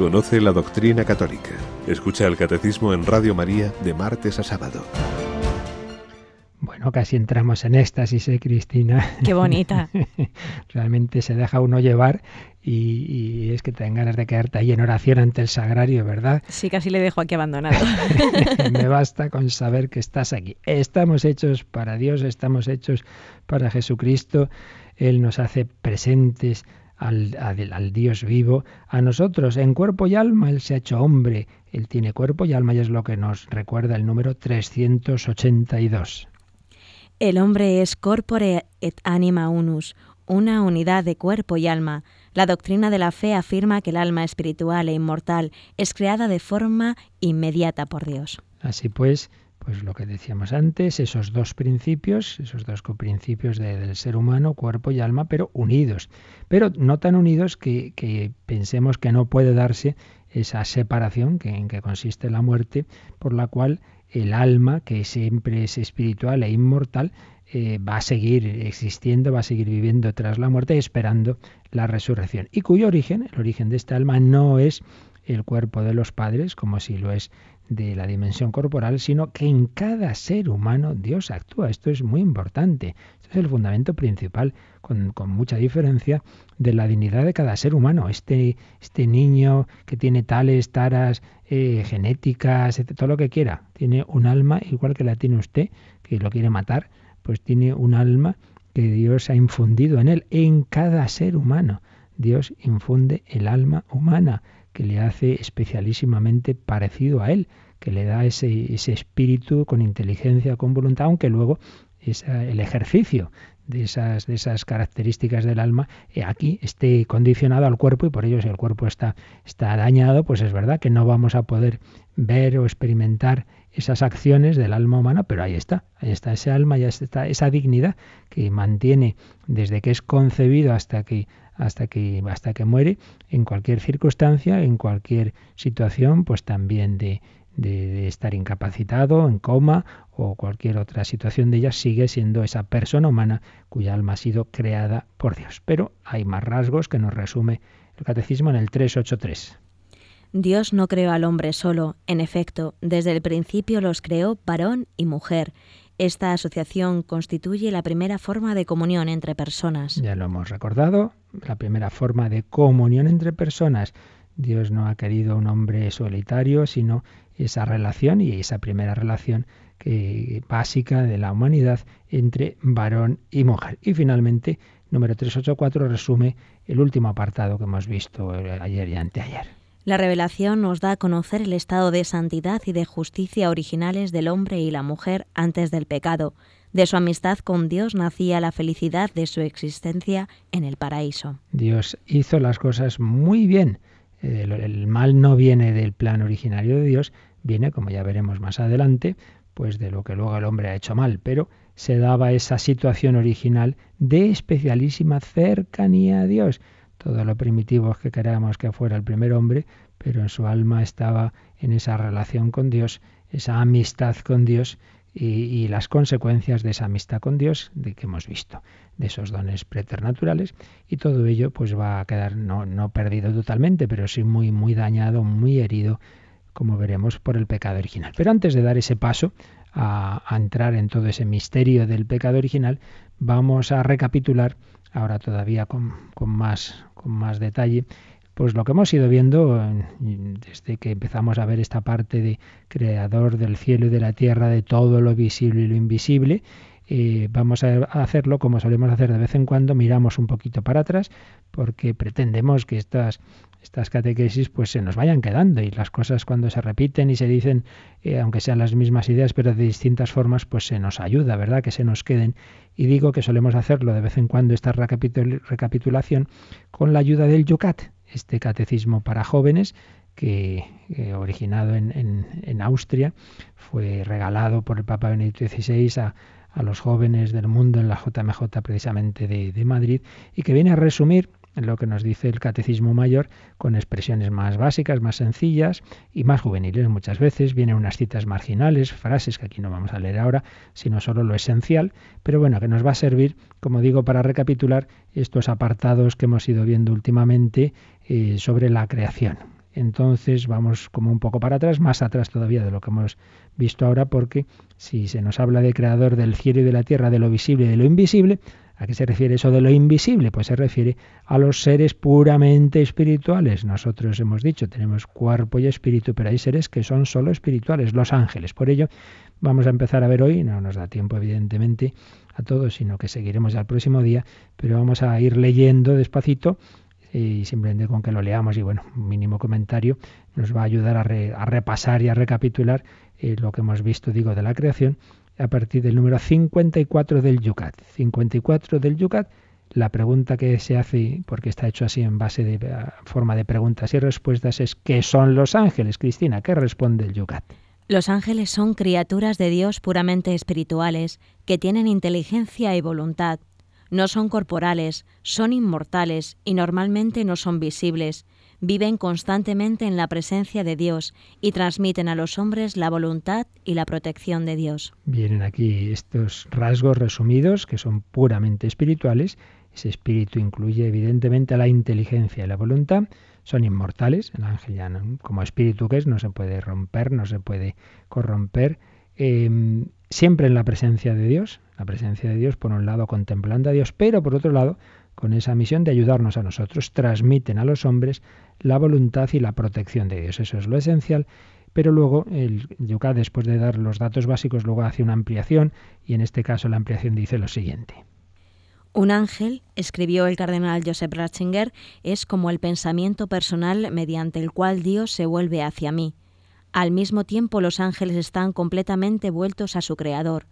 D: Conoce la doctrina católica. Escucha el catecismo en Radio María de martes a sábado.
A: Bueno, casi entramos en éxtasis, ¿eh, Cristina?
B: Qué bonita.
A: Realmente se deja uno llevar y, y es que te dan ganas de quedarte ahí en oración ante el sagrario, ¿verdad?
B: Sí, casi le dejo aquí abandonado.
A: Me basta con saber que estás aquí. Estamos hechos para Dios, estamos hechos para Jesucristo. Él nos hace presentes al, al, al, Dios vivo, a nosotros en cuerpo y alma. Él se ha hecho hombre, Él tiene cuerpo y alma y es lo que nos recuerda el número 382.
B: El hombre es corpore et anima unus, una unidad de cuerpo y alma. La doctrina de la fe afirma que el alma espiritual e inmortal es creada de forma inmediata por Dios.
A: Así pues, pues lo que decíamos antes, esos dos principios, esos dos coprincipios de, del ser humano, cuerpo y alma, pero unidos. Pero no tan unidos que, que pensemos que no puede darse esa separación que, en que consiste la muerte, por la cual el alma, que siempre es espiritual e inmortal, eh, va a seguir existiendo, va a seguir viviendo tras la muerte, esperando la resurrección. Y cuyo origen, el origen de esta alma, no es el cuerpo de los padres, como si lo es de la dimensión corporal, sino que en cada ser humano Dios actúa. Esto es muy importante. Este es el fundamento principal, con, mucha diferencia, de la dignidad de cada ser humano. Este, este niño que tiene tales taras eh, genéticas, todo lo que quiera, tiene un alma igual que la tiene usted, que lo quiere matar, pues tiene un alma que Dios ha infundido en él, en cada ser humano. Dios infunde el alma humana que le hace especialísimamente parecido a él, que le da ese, ese espíritu con inteligencia, con voluntad, aunque luego esa, el ejercicio de esas, de esas características del alma eh, aquí esté condicionado al cuerpo y por ello si el cuerpo está, está dañado, pues es verdad que no vamos a poder ver o experimentar esas acciones del alma humana, pero ahí está, ahí está ese alma, ya está esa dignidad que mantiene desde que es concebido hasta que hasta que hasta que muere en cualquier circunstancia, en cualquier situación, pues también de, de, de, estar incapacitado, en coma o cualquier otra situación de ella, sigue siendo esa persona humana cuya alma ha sido creada por Dios. Pero hay más rasgos que nos resume el Catecismo en el 383.
B: Dios no creó al hombre solo, en efecto, desde el principio los creó varón y mujer. Esta asociación constituye la primera forma de comunión entre personas.
A: Ya lo hemos recordado, la primera forma de comunión entre personas. Dios no ha querido un hombre solitario, sino esa relación y esa primera relación que, básica de la humanidad entre varón y mujer. Y finalmente, número 384 resume el último apartado que hemos visto ayer y anteayer.
B: La revelación nos da a conocer el estado de santidad y de justicia originales del hombre y la mujer antes del pecado. De su amistad con Dios nacía la felicidad de su existencia en el paraíso.
A: Dios hizo las cosas muy bien. El, mal no viene del plan originario de Dios, viene, como ya veremos más adelante, pues de lo que luego el hombre ha hecho mal, pero se daba esa situación original de especialísima cercanía a Dios. Todo lo primitivo que queríamos que fuera el primer hombre, pero en su alma estaba en esa relación con Dios, esa amistad con Dios y, y, las consecuencias de esa amistad con Dios de que hemos visto, de esos dones preternaturales, y todo ello pues va a quedar no, no perdido totalmente, pero sí muy, muy dañado, muy herido como veremos, por el pecado original. Pero antes de dar ese paso a, a, entrar en todo ese misterio del pecado original, vamos a recapitular, ahora todavía con, con, más, con más detalle, pues lo que hemos ido viendo desde que empezamos a ver esta parte de creador del cielo y de la tierra, de todo lo visible y lo invisible, eh, vamos a hacerlo como solemos hacer de vez en cuando, miramos un poquito para atrás, porque pretendemos que estas, estas catequesis pues se nos vayan quedando y las cosas cuando se repiten y se dicen, eh, aunque sean las mismas ideas, pero de distintas formas, pues se nos ayuda, ¿verdad? Que se nos queden. Y digo que solemos hacerlo de vez en cuando esta recapitul recapitulación con la ayuda del Yucat, este catecismo para jóvenes que, originado en, en, Austria, fue regalado por el Papa Benedicto XVI a, a los jóvenes del mundo en la JMJ precisamente de, de Madrid y que viene a resumir lo que nos dice el Catecismo Mayor, con expresiones más básicas, más sencillas y más juveniles muchas veces. Vienen unas citas marginales, frases que aquí no vamos a leer ahora, sino solo lo esencial, pero bueno, que nos va a servir, como digo, para recapitular estos apartados que hemos ido viendo últimamente eh, sobre la creación. Entonces vamos como un poco para atrás, más atrás todavía de lo que hemos visto ahora, porque si se nos habla de creador del cielo y de la tierra, de lo visible y de lo invisible, ¿A qué se refiere eso de lo invisible? Pues se refiere a los seres puramente espirituales. Nosotros hemos dicho, tenemos cuerpo y espíritu, pero hay seres que son solo espirituales, los ángeles. Por ello, vamos a empezar a ver hoy, no nos da tiempo evidentemente a todos, sino que seguiremos ya el próximo día, pero vamos a ir leyendo despacito y simplemente con que lo leamos y bueno, mínimo comentario nos va a ayudar a, repasar y a recapitular eh, lo que hemos visto, digo, de la creación a partir del número 54 del Yucat. 54 del Yucat, la pregunta que se hace, porque está hecho así en base de forma de preguntas y respuestas, es ¿qué son los ángeles? Cristina, ¿qué responde el Yucat?
B: Los ángeles son criaturas de Dios puramente espirituales, que tienen inteligencia y voluntad. No son corporales, son inmortales y normalmente no son visibles viven constantemente en la presencia de Dios y transmiten a los hombres la voluntad y la protección de Dios.
A: Vienen aquí estos rasgos resumidos que son puramente espirituales. Ese espíritu incluye evidentemente la inteligencia y la voluntad. Son inmortales. El ángel ya como espíritu que es no se puede romper, no se puede corromper. Em, siempre en la presencia de Dios, la presencia de Dios por un lado contemplando a Dios, pero por otro lado con esa misión de ayudarnos a nosotros, transmiten a los hombres la voluntad y la protección de Dios. Eso es lo esencial. Pero luego el Yucat, después de dar los datos básicos, luego hace una ampliación y en este caso la ampliación dice lo siguiente.
B: Un ángel, escribió el cardenal Joseph Ratzinger, es como el pensamiento personal mediante el cual Dios se vuelve hacia mí. Al mismo tiempo los ángeles están completamente vueltos a su Creador,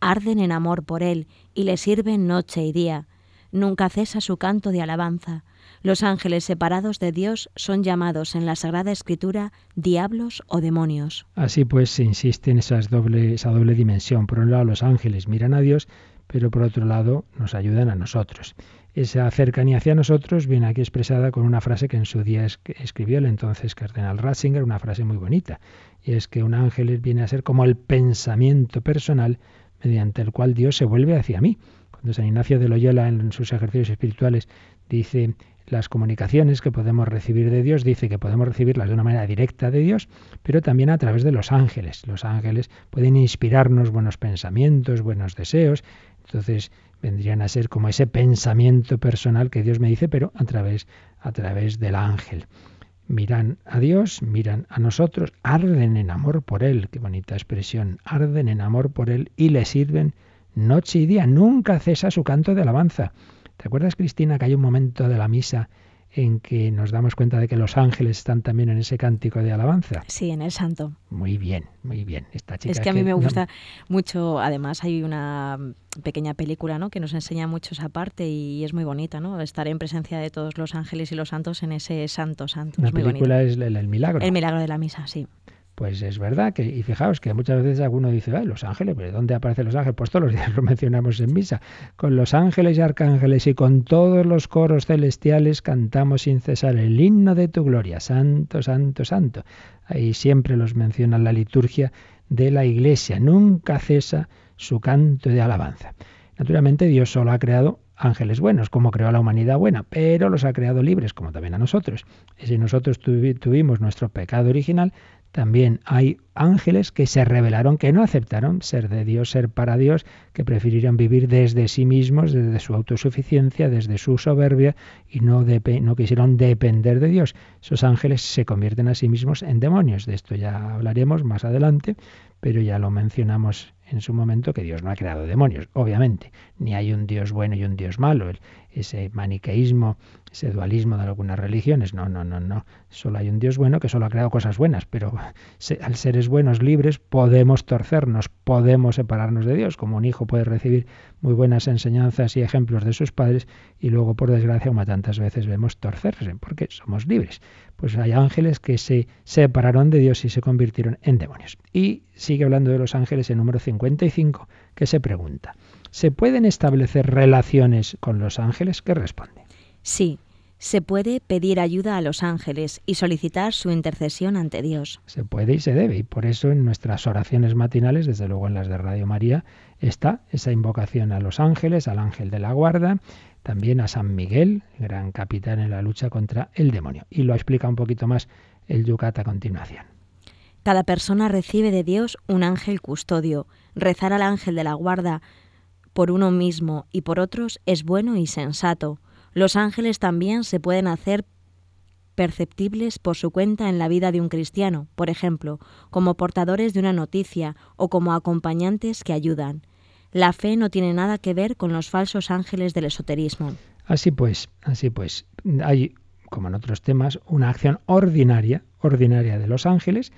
B: arden en amor por Él y le sirven noche y día. Nunca cesa su canto de alabanza. Los ángeles separados de Dios son llamados en la Sagrada Escritura diablos o demonios.
A: Así pues se insiste en esa doble, dimensión. Por un lado los ángeles miran a Dios, pero por otro lado nos ayudan a nosotros. Esa cercanía hacia nosotros viene aquí expresada con una frase que en su día escribió el entonces cardenal Ratzinger, una frase muy bonita, y es que un ángel viene a ser como el pensamiento personal mediante el cual Dios se vuelve hacia mí. Cuando San Ignacio de Loyola en sus ejercicios espirituales dice las comunicaciones que podemos recibir de Dios, dice que podemos recibirlas de una manera directa de Dios, pero también a través de los ángeles. Los ángeles pueden inspirarnos buenos pensamientos, buenos deseos, entonces vendrían a ser como ese pensamiento personal que Dios me dice, pero a través, a través del ángel. Miran a Dios, miran a nosotros, arden en amor por Él, qué bonita expresión, arden en amor por Él y le sirven noche y día, nunca cesa su canto de alabanza. ¿Te acuerdas, Cristina, que hay un momento de la misa en que nos damos cuenta de que los ángeles están también en ese cántico de alabanza.
B: Sí, en el santo.
A: Muy bien, muy bien. Esta chica
B: es que a mí me gusta mucho, además hay una pequeña película ¿no? que nos enseña mucho esa parte y es muy bonita, ¿no? Estar en presencia de todos los ángeles y los santos en ese santo santo.
A: La película es el milagro.
B: El milagro de la misa, sí.
A: Pues es verdad que, y fijaos que muchas veces alguno dice, los ángeles, ¿pero dónde aparecen los ángeles? Pues todos los días lo mencionamos en misa. Con los ángeles y arcángeles y con todos los coros celestiales cantamos sin cesar el himno de tu gloria, santo, santo, santo. Ahí siempre los menciona la liturgia de la iglesia, nunca cesa su canto de alabanza. Naturalmente Dios solo ha creado ángeles buenos, como creó a la humanidad buena, pero los ha creado libres, como también a nosotros. Y si nosotros tuvimos nuestro pecado original, también hay ángeles que se rebelaron, que no aceptaron ser de Dios, ser para Dios, que prefirieron vivir desde sí mismos, desde su autosuficiencia, desde su soberbia y no, no quisieron depender de Dios. Esos ángeles se convierten a sí mismos en demonios. De esto ya hablaremos más adelante, pero ya lo mencionamos en su momento que Dios no ha creado demonios, obviamente. Ni hay un Dios bueno y un Dios malo. Ese maniqueísmo, ese dualismo de algunas religiones. No, no, no, no. Solo hay un Dios bueno que solo ha creado cosas buenas, pero al seres buenos, libres, podemos torcernos, podemos separarnos de Dios, como un hijo puede recibir muy buenas enseñanzas y ejemplos de sus padres y luego, por desgracia, como tantas veces vemos torcerse, porque somos libres. Pues hay ángeles que se separaron de Dios y se convirtieron en demonios. Y sigue hablando de los ángeles en número 55, que se pregunta, ¿se pueden establecer relaciones con los ángeles? ¿Qué responde?
B: Sí, se puede pedir ayuda a los ángeles y solicitar su intercesión ante Dios.
A: Se puede y se debe, y por eso en nuestras oraciones matinales, desde luego en las de Radio María, está esa invocación a los ángeles, al ángel de la guarda, también a San Miguel, gran capitán en la lucha contra el demonio. Y lo explica un poquito más el Yucat a continuación.
B: Cada persona recibe de Dios un ángel custodio. Rezar al ángel de la guarda por uno mismo y por otros es bueno y sensato. Los ángeles también se pueden hacer perceptibles por su cuenta en la vida de un cristiano, por ejemplo, como portadores de una noticia o como acompañantes que ayudan. La fe no tiene nada que ver con los falsos ángeles del esoterismo.
A: Así pues, así pues, hay, como en otros temas, una acción ordinaria, ordinaria de los ángeles,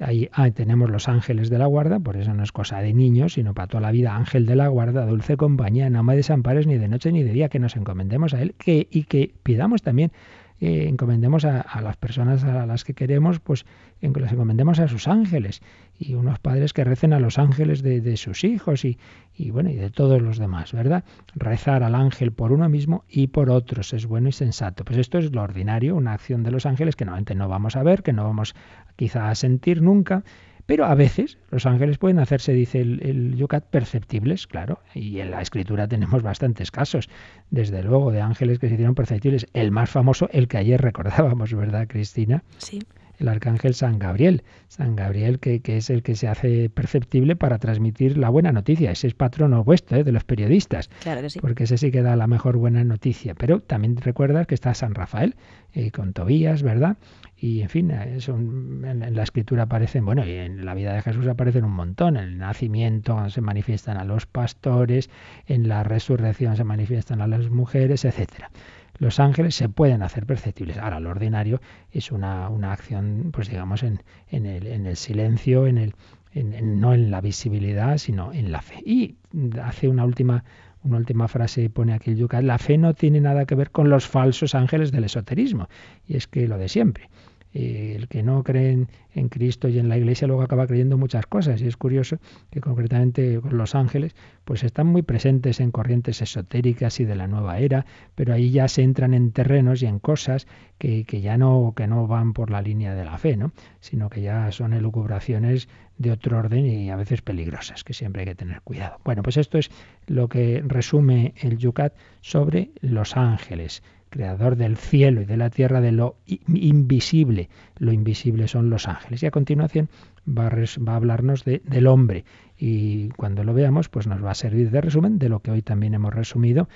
A: Ahí, tenemos los ángeles de la guarda, por eso no es cosa de niños, sino para toda la vida, ángel de la guarda, dulce compañía, no me desampares ni de noche ni de día, que nos encomendemos a él que, y que pidamos también eh, encomendemos a, las personas a las que queremos, pues en les encomendemos a sus ángeles y unos padres que recen a los ángeles de, sus hijos y, y, bueno y de todos los demás, ¿verdad? Rezar al ángel por uno mismo y por otros es bueno y sensato. Pues esto es lo ordinario, una acción de los ángeles que normalmente no vamos a ver, que no vamos quizá a sentir nunca, pero a veces los ángeles pueden hacerse, dice el, Yucat, perceptibles, claro. Y en la escritura tenemos bastantes casos, desde luego, de ángeles que se hicieron perceptibles. El más famoso, el que ayer recordábamos, ¿verdad, Cristina?
B: Sí
A: el arcángel San Gabriel. San Gabriel que, es el que se hace perceptible para transmitir la buena noticia. Ese es patrono vuestro, ¿eh? de los periodistas.
B: Claro que sí.
A: Porque ese sí que da la mejor buena noticia. Pero también recuerdas que está San Rafael, eh, con Tobías, ¿verdad? Y en fin, en, la escritura aparecen, bueno, y en la vida de Jesús aparecen un montón. En el nacimiento se manifiestan a los pastores, en la resurrección se manifiestan a las mujeres, etcétera. Los ángeles se pueden hacer perceptibles. Ahora, lo ordinario es una, una acción, pues digamos, en, en, el, en el silencio, en el, no en la visibilidad, sino en la fe. Y hace una última una última frase pone aquí el Yucat, la fe no tiene nada que ver con los falsos ángeles del esoterismo. Y es que lo de siempre. Eh, el que no cree en, Cristo y en la Iglesia luego acaba creyendo muchas cosas. Y es curioso que concretamente los ángeles pues están muy presentes en corrientes esotéricas y de la nueva era, pero ahí ya se entran en terrenos y en cosas que, ya no, que no van por la línea de la fe, ¿no? sino que ya son elucubraciones de otro orden y a veces peligrosas, que siempre hay que tener cuidado. Bueno, pues esto es lo que resume el Yucat sobre los ángeles creador del cielo y de la tierra, de lo invisible. Lo invisible son los ángeles. Y a continuación va a, hablarnos del hombre. Y cuando lo veamos, pues nos va a servir de resumen de lo que hoy también hemos resumido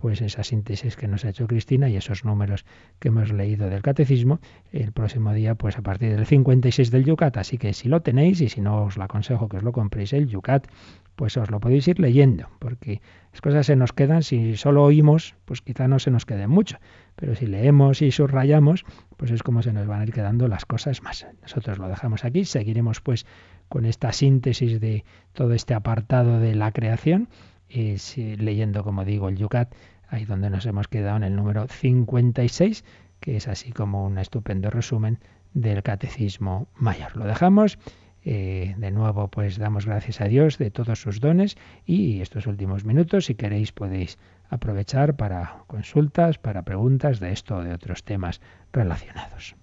A: pues esa síntesis que nos ha hecho Cristina y esos números que hemos leído del catecismo el próximo día pues a partir del 56 del Yucat. Así que si lo tenéis y si no os lo aconsejo que os lo compréis el Yucat pues os lo podéis ir leyendo porque las cosas se nos quedan. Si solo oímos pues quizá no se nos quede mucho pero si leemos y subrayamos pues es como se nos van a ir quedando las cosas más. Nosotros lo dejamos aquí. Seguiremos pues con esta síntesis de todo este apartado de la creación y leyendo, como digo, el Yucat, ahí donde nos hemos quedado en el número 56, que es así como un estupendo resumen del Catecismo Mayor. Lo dejamos. Eh, de nuevo, pues damos gracias a Dios de todos sus dones y estos últimos minutos, si queréis, podéis aprovechar para consultas, para preguntas de esto o de otros temas relacionados.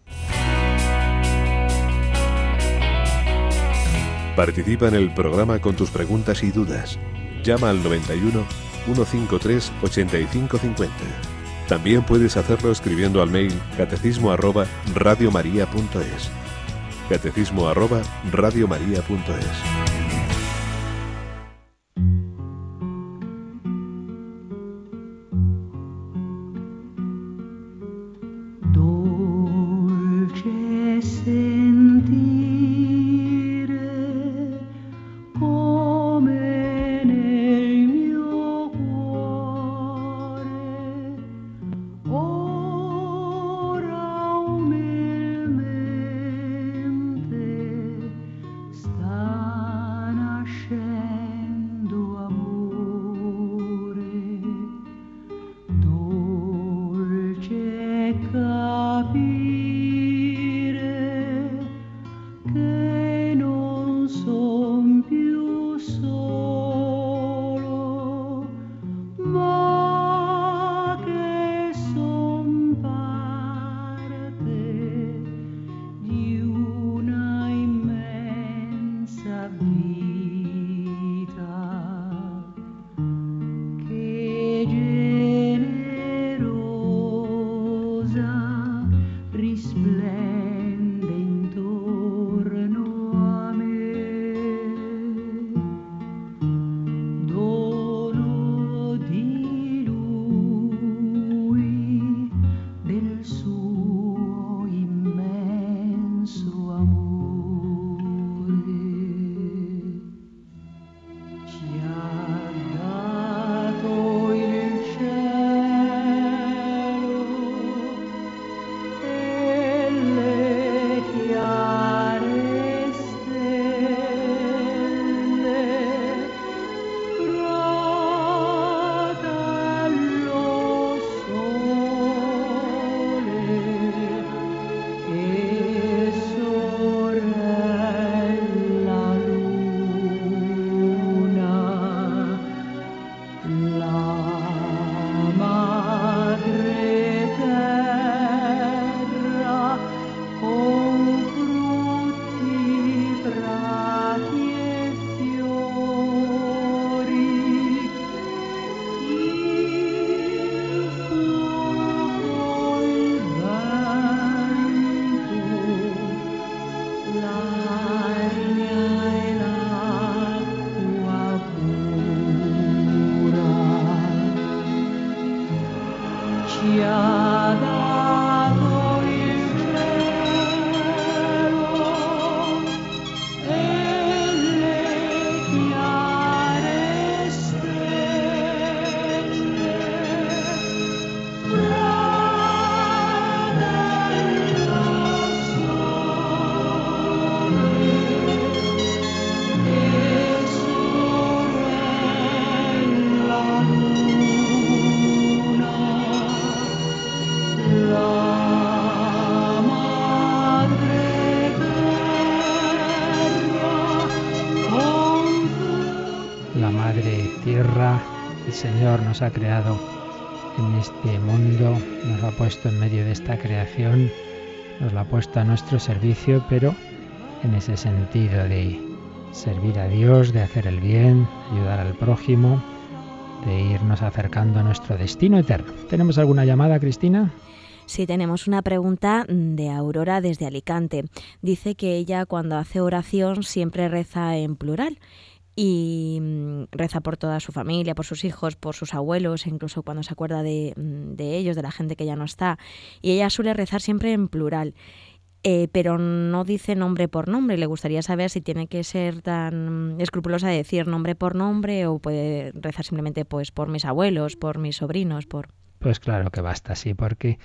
D: Participa en el programa con tus preguntas y dudas Llama al 91 153 8550. También puedes hacerlo escribiendo al mail catecismo arroba radiomaria.es. Catecismo arroba radiomaria.es.
A: nos ha creado en este mundo, nos ha puesto en medio de esta creación, nos lo ha puesto a nuestro servicio, pero en ese sentido de servir a Dios, de hacer el bien, ayudar al prójimo, de irnos acercando a nuestro destino eterno. ¿Tenemos alguna llamada, Cristina?
B: Sí, tenemos una pregunta de Aurora desde Alicante. Dice que ella cuando hace oración siempre reza en plural y mm, reza por toda su familia, por sus hijos, por sus abuelos, incluso cuando se acuerda de, mm, de ellos, de la gente que ya no está. Y ella suele rezar siempre en plural. Eh, pero no dice nombre por nombre. Le gustaría saber si tiene que ser tan escrupulosa de decir nombre por nombre o puede rezar simplemente pues por mis abuelos, por mis sobrinos, por...
A: Pues claro que basta, sí, porque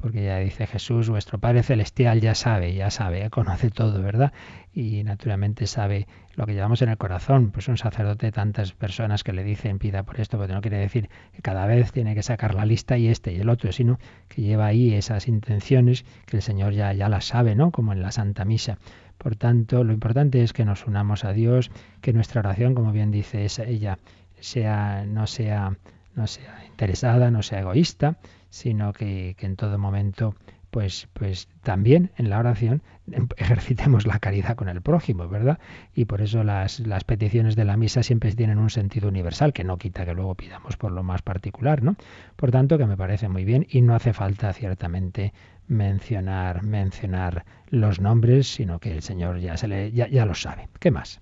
A: porque ya dice Jesús, vuestro Padre Celestial ya sabe, ya sabe, conoce todo, ¿verdad? Y naturalmente sabe lo que llevamos en el corazón. Pues un sacerdote, tantas personas que le dicen pida por esto, pero no quiere decir que cada vez tiene que sacar la lista y este y el otro, sino que lleva ahí esas intenciones que el Señor ya, ya las sabe, ¿no? Como en la Santa Misa. Por tanto, lo importante es que nos unamos a Dios, que nuestra oración, como bien dice ella, sea, no sea, no sea interesada, no sea egoísta, sino que, en todo momento pues, pues también en la oración ejercitemos la caridad con el prójimo, ¿verdad? Y por eso las, las peticiones de la misa siempre tienen un sentido universal, que no quita que luego pidamos por lo más particular, ¿no? Por tanto, que me parece muy bien y no hace falta ciertamente mencionar, mencionar los nombres, sino que el Señor ya, se le, ya, ya lo sabe. ¿Qué más?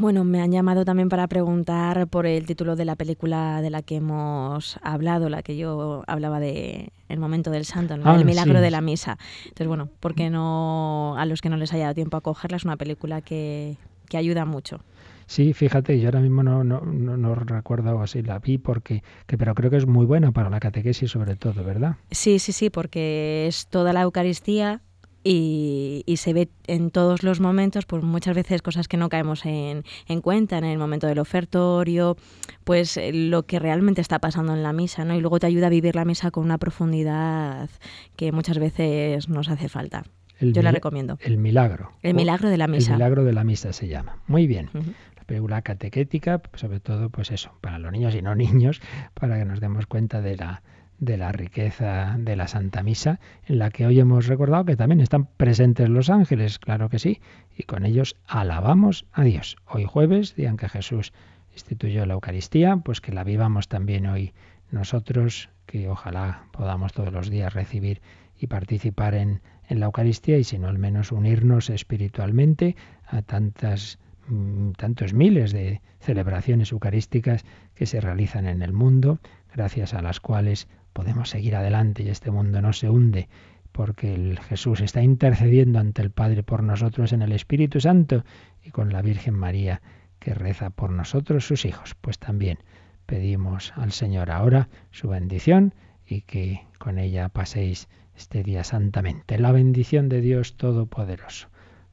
B: Bueno, me han llamado también para preguntar por el título de la película de la que hemos hablado, la que yo hablaba de El momento del santo, El ah, milagro de la misa. Entonces, bueno, porque no a los que no les haya dado tiempo a cogerla es una película que, que ayuda mucho.
A: Sí, fíjate, yo ahora mismo no, no, no, no recuerdo si la vi, porque, que, pero creo que es muy buena para la catequesis sobre todo, ¿verdad?
B: Sí, sí, sí, porque es toda la Eucaristía y, se ve en todos los momentos, pues muchas veces cosas que no caemos en, en, cuenta, en el momento del ofertorio, pues eh, lo que realmente está pasando en la misa, ¿no? Y luego te ayuda a vivir la misa con una profundidad que muchas veces nos hace falta. Yo la recomiendo.
A: El milagro.
B: El milagro de la misa.
A: El milagro de la misa se llama. Muy bien. La película catequética, sobre todo, pues eso, para los niños y no niños, para que nos demos cuenta de la de la riqueza de la Santa Misa, en la que hoy hemos recordado que también están presentes los ángeles, claro que sí, y con ellos alabamos a Dios. Hoy jueves, día en que Jesús instituyó la Eucaristía, pues que la vivamos también hoy nosotros, que ojalá podamos todos los días recibir y participar en, en la Eucaristía y si no al menos unirnos espiritualmente a tantas mm, tantos miles de celebraciones eucarísticas que se realizan en el mundo, gracias a las cuales podemos seguir adelante y este mundo no se hunde porque el Jesús está intercediendo ante el Padre por nosotros en el Espíritu Santo y con la Virgen María que reza por nosotros sus hijos. Pues también pedimos al Señor ahora su bendición y que con ella paséis este día santamente. La bendición de Dios Todopoderoso,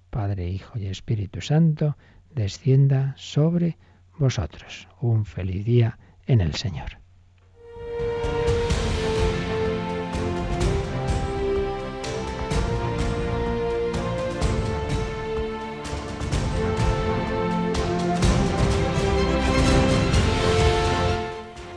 A: Padre, Hijo y Espíritu Santo, descienda sobre vosotros. Un feliz día en el Señor.